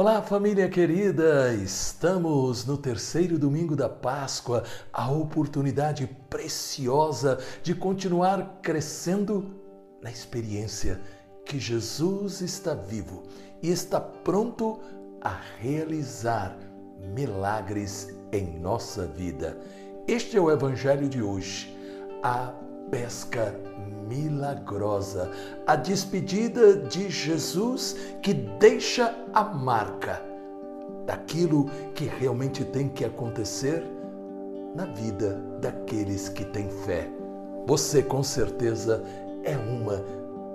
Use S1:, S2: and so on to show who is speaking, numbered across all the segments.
S1: Olá, família querida! Estamos no terceiro domingo da Páscoa, a oportunidade preciosa de continuar crescendo na experiência que Jesus está vivo e está pronto a realizar milagres em nossa vida. Este é o Evangelho de hoje, a pesca milagrosa, a despedida de Jesus que deixa a marca daquilo que realmente tem que acontecer na vida daqueles que têm fé. Você com certeza é uma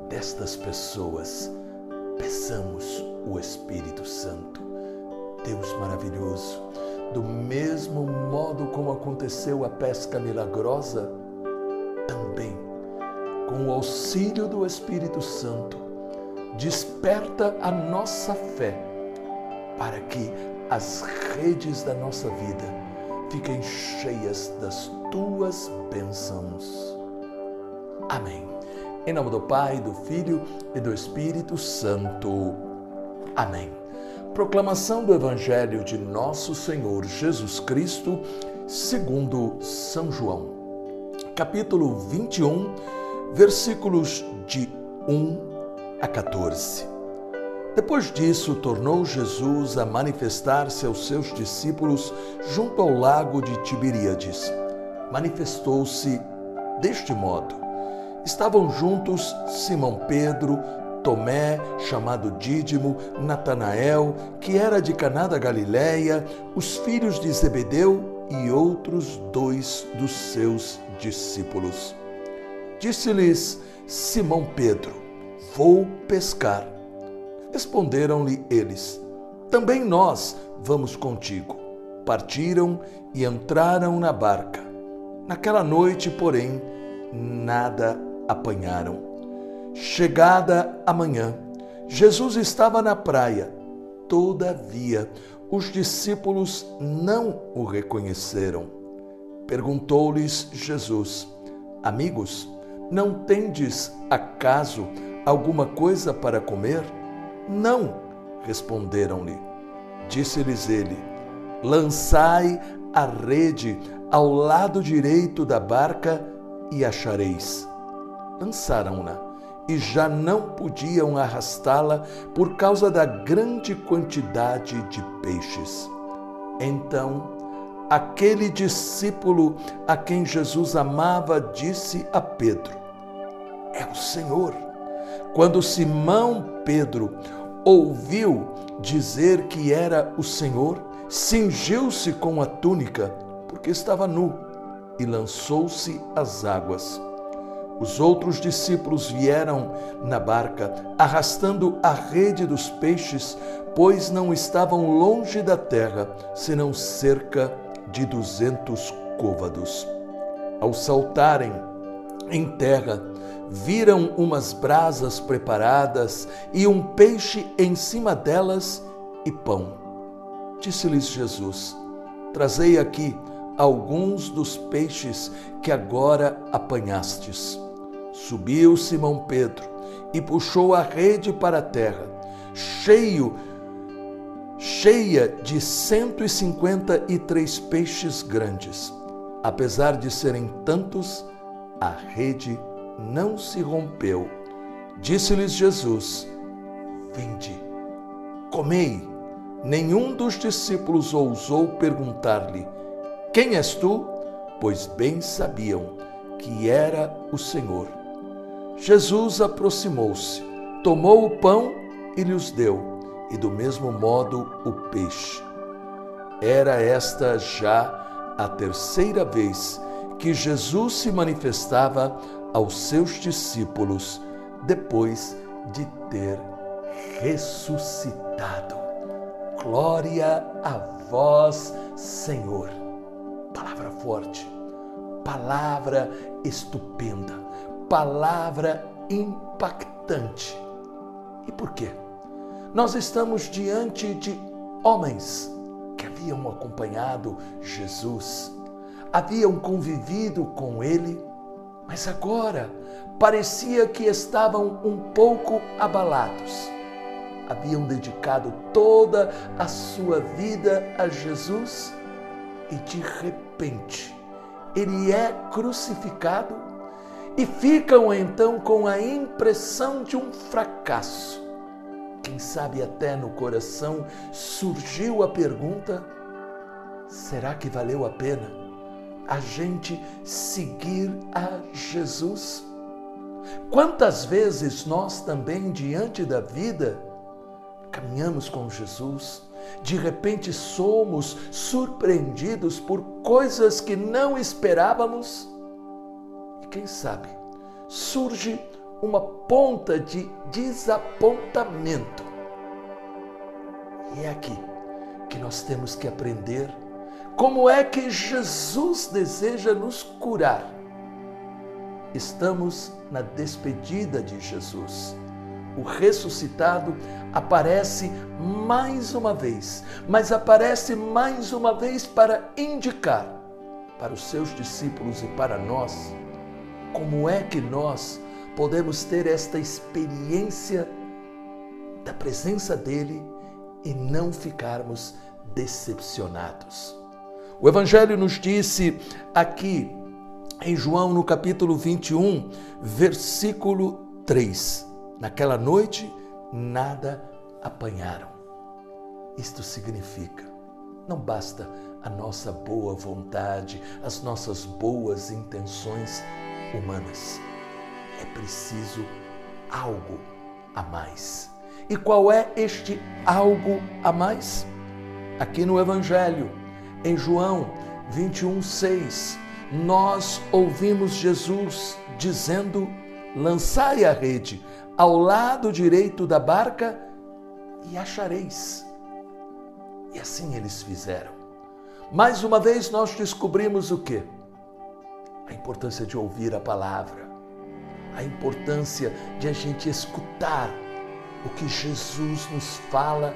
S1: destas pessoas. Peçamos o Espírito Santo. Deus maravilhoso, do mesmo modo como aconteceu a pesca milagrosa, também com o auxílio do Espírito Santo, desperta a nossa fé para que as redes da nossa vida fiquem cheias das tuas bênçãos. Amém. Em nome do Pai, do Filho e do Espírito Santo. Amém. Proclamação do Evangelho de Nosso Senhor Jesus Cristo, segundo São João. Capítulo 21, versículos de 1 a 14. Depois disso, tornou Jesus a manifestar-se aos seus discípulos junto ao lago de Tiberíades. Manifestou-se deste modo. Estavam juntos Simão Pedro, Tomé, chamado Dídimo, Natanael, que era de Caná da Galiléia, os filhos de Zebedeu e outros dois dos seus discípulos. Disse-lhes Simão Pedro: Vou pescar. Responderam-lhe eles: Também nós vamos contigo. Partiram e entraram na barca. Naquela noite, porém, nada apanharam. Chegada a manhã, Jesus estava na praia. Todavia, os discípulos não o reconheceram. Perguntou-lhes Jesus: Amigos, não tendes acaso alguma coisa para comer? Não, responderam-lhe. Disse-lhes ele: Lançai a rede ao lado direito da barca e achareis. Lançaram-na e já não podiam arrastá-la por causa da grande quantidade de peixes. Então, aquele discípulo a quem Jesus amava disse a Pedro: É o Senhor. Quando Simão Pedro ouviu dizer que era o Senhor, cingiu-se com a túnica, porque estava nu, e lançou-se às águas. Os outros discípulos vieram na barca, arrastando a rede dos peixes, pois não estavam longe da terra, senão cerca de duzentos côvados. Ao saltarem em terra, viram umas brasas preparadas e um peixe em cima delas e pão. Disse-lhes Jesus: Trazei aqui alguns dos peixes que agora apanhastes. Subiu Simão Pedro e puxou a rede para a terra, cheio cheia de 153 peixes grandes. Apesar de serem tantos, a rede não se rompeu. Disse-lhes Jesus: Vinde, comei. Nenhum dos discípulos ousou perguntar-lhe: Quem és tu? Pois bem sabiam que era o Senhor. Jesus aproximou-se, tomou o pão e lhes deu e do mesmo modo o peixe. Era esta já a terceira vez que Jesus se manifestava aos seus discípulos depois de ter ressuscitado. Glória a vós, Senhor. Palavra forte, palavra estupenda, palavra impactante. E por quê? Nós estamos diante de homens que haviam acompanhado Jesus, haviam convivido com ele, mas agora parecia que estavam um pouco abalados. haviam dedicado toda a sua vida a Jesus e de repente ele é crucificado e ficam então com a impressão de um fracasso. Quem sabe até no coração surgiu a pergunta: será que valeu a pena a gente seguir a Jesus? Quantas vezes nós também, diante da vida, caminhamos com Jesus, de repente somos surpreendidos por coisas que não esperávamos quem sabe surge uma ponta de desapontamento. E é aqui que nós temos que aprender como é que Jesus deseja nos curar. Estamos na despedida de Jesus. O ressuscitado aparece mais uma vez, mas aparece mais uma vez para indicar para os seus discípulos e para nós como é que nós podemos ter esta experiência da presença dele e não ficarmos decepcionados. O Evangelho nos disse aqui em João, no capítulo 21, versículo 3: Naquela noite nada apanharam. Isto significa, não basta a nossa boa vontade, as nossas boas intenções humanas. É preciso algo a mais. E qual é este algo a mais? Aqui no Evangelho, em João 21, 6, nós ouvimos Jesus dizendo: Lançai a rede ao lado direito da barca e achareis. E assim eles fizeram. Mais uma vez nós descobrimos o que? A importância de ouvir a palavra, a importância de a gente escutar o que Jesus nos fala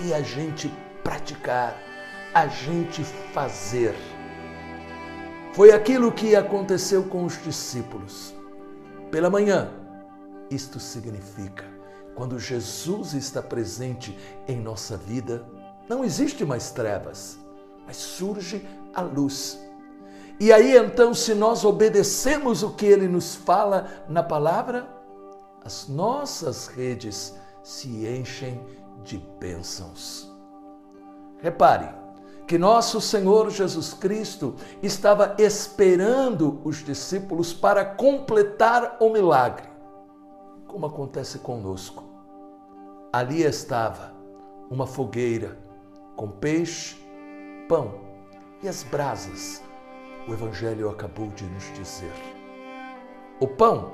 S1: e a gente praticar, a gente fazer. Foi aquilo que aconteceu com os discípulos. Pela manhã, isto significa, quando Jesus está presente em nossa vida, não existe mais trevas, mas surge a luz e aí então, se nós obedecemos o que ele nos fala na palavra, as nossas redes se enchem de bênçãos. Repare que nosso Senhor Jesus Cristo estava esperando os discípulos para completar o milagre, como acontece conosco. Ali estava uma fogueira com peixe, pão e as brasas o Evangelho acabou de nos dizer. O pão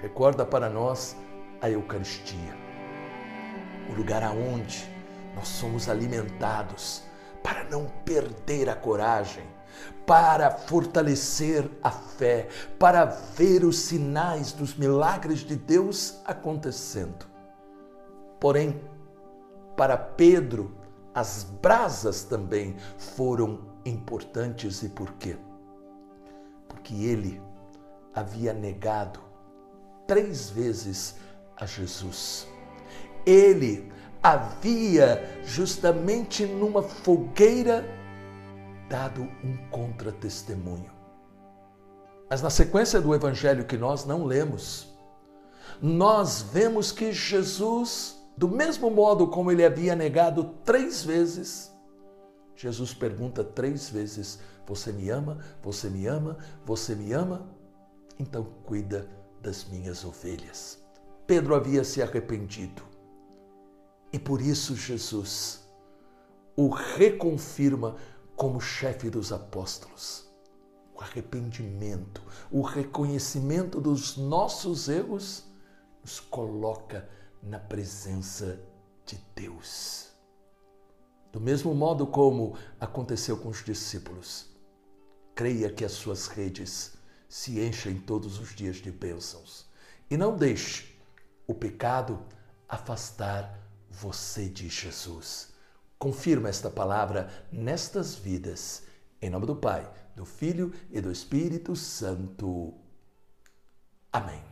S1: recorda para nós a Eucaristia, o lugar aonde nós somos alimentados para não perder a coragem, para fortalecer a fé, para ver os sinais dos milagres de Deus acontecendo. Porém, para Pedro, as brasas também foram importantes e por quê? Porque ele havia negado três vezes a Jesus. Ele havia justamente numa fogueira dado um contra-testemunho. Mas na sequência do evangelho que nós não lemos, nós vemos que Jesus, do mesmo modo como ele havia negado três vezes, Jesus pergunta três vezes: Você me ama? Você me ama? Você me ama? Então cuida das minhas ovelhas. Pedro havia se arrependido e por isso Jesus o reconfirma como chefe dos apóstolos. O arrependimento, o reconhecimento dos nossos erros nos coloca na presença de Deus. Do mesmo modo como aconteceu com os discípulos, creia que as suas redes se enchem todos os dias de bênçãos e não deixe o pecado afastar você de Jesus. Confirma esta palavra nestas vidas. Em nome do Pai, do Filho e do Espírito Santo. Amém.